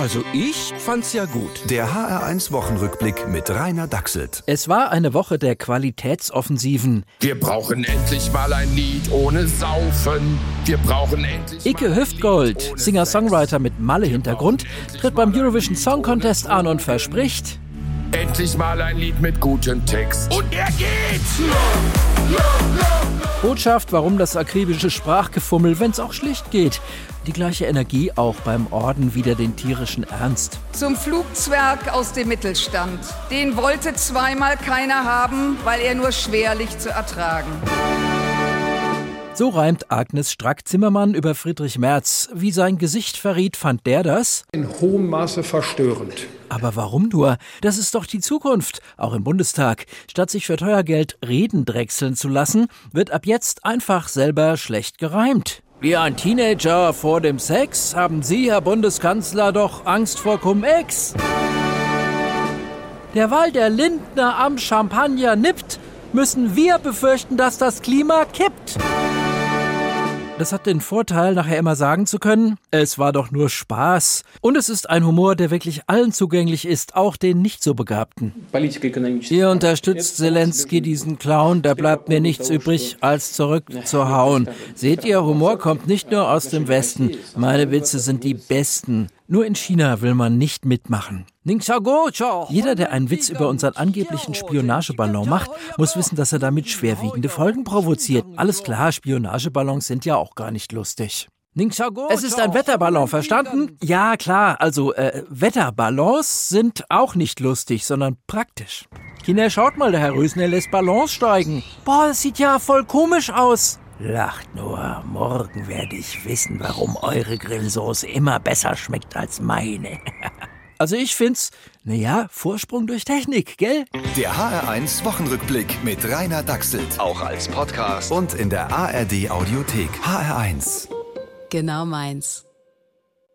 Also ich fand's ja gut. Der HR1 Wochenrückblick mit Rainer Dachselt. Es war eine Woche der Qualitätsoffensiven. Wir brauchen endlich mal ein Lied ohne Saufen. Wir brauchen endlich. Icke Hüftgold, Singer-Songwriter mit Malle-Hintergrund, tritt beim Eurovision Song Contest an und verspricht. Endlich mal ein Lied mit gutem Text. Und er geht! Botschaft, warum das akribische Sprachgefummel, wenn's auch schlicht geht. Die gleiche Energie auch beim Orden wieder den tierischen Ernst. Zum Flugzwerg aus dem Mittelstand. Den wollte zweimal keiner haben, weil er nur schwerlich zu ertragen. So reimt Agnes Strack-Zimmermann über Friedrich Merz. Wie sein Gesicht verriet, fand der das in hohem Maße verstörend. Aber warum nur? Das ist doch die Zukunft, auch im Bundestag. Statt sich für teuer Geld Reden drechseln zu lassen, wird ab jetzt einfach selber schlecht gereimt. Wie ein Teenager vor dem Sex haben Sie, Herr Bundeskanzler, doch Angst vor Cum-Ex. Derweil der Lindner am Champagner nippt, müssen wir befürchten, dass das Klima kippt. Das hat den Vorteil, nachher immer sagen zu können, es war doch nur Spaß. Und es ist ein Humor, der wirklich allen zugänglich ist, auch den nicht so Begabten. Ihr unterstützt Zelensky, diesen Clown, da bleibt mir nichts übrig, als zurückzuhauen. Seht ihr, Humor kommt nicht nur aus dem Westen. Meine Witze sind die besten. Nur in China will man nicht mitmachen. Jeder, der einen Witz über unseren angeblichen Spionageballon macht, muss wissen, dass er damit schwerwiegende Folgen provoziert. Alles klar, Spionageballons sind ja auch gar nicht lustig. Es ist ein Wetterballon, verstanden? Ja, klar, also äh, Wetterballons sind auch nicht lustig, sondern praktisch. Kinder, schaut mal, der Herr Rösner lässt Ballons steigen. Boah, das sieht ja voll komisch aus. Lacht nur, morgen werde ich wissen, warum eure Grillsoße immer besser schmeckt als meine. Also ich find's, naja, Vorsprung durch Technik, gell? Der HR1 Wochenrückblick mit Rainer Dachselt. Auch als Podcast und in der ARD Audiothek. HR1. Genau meins.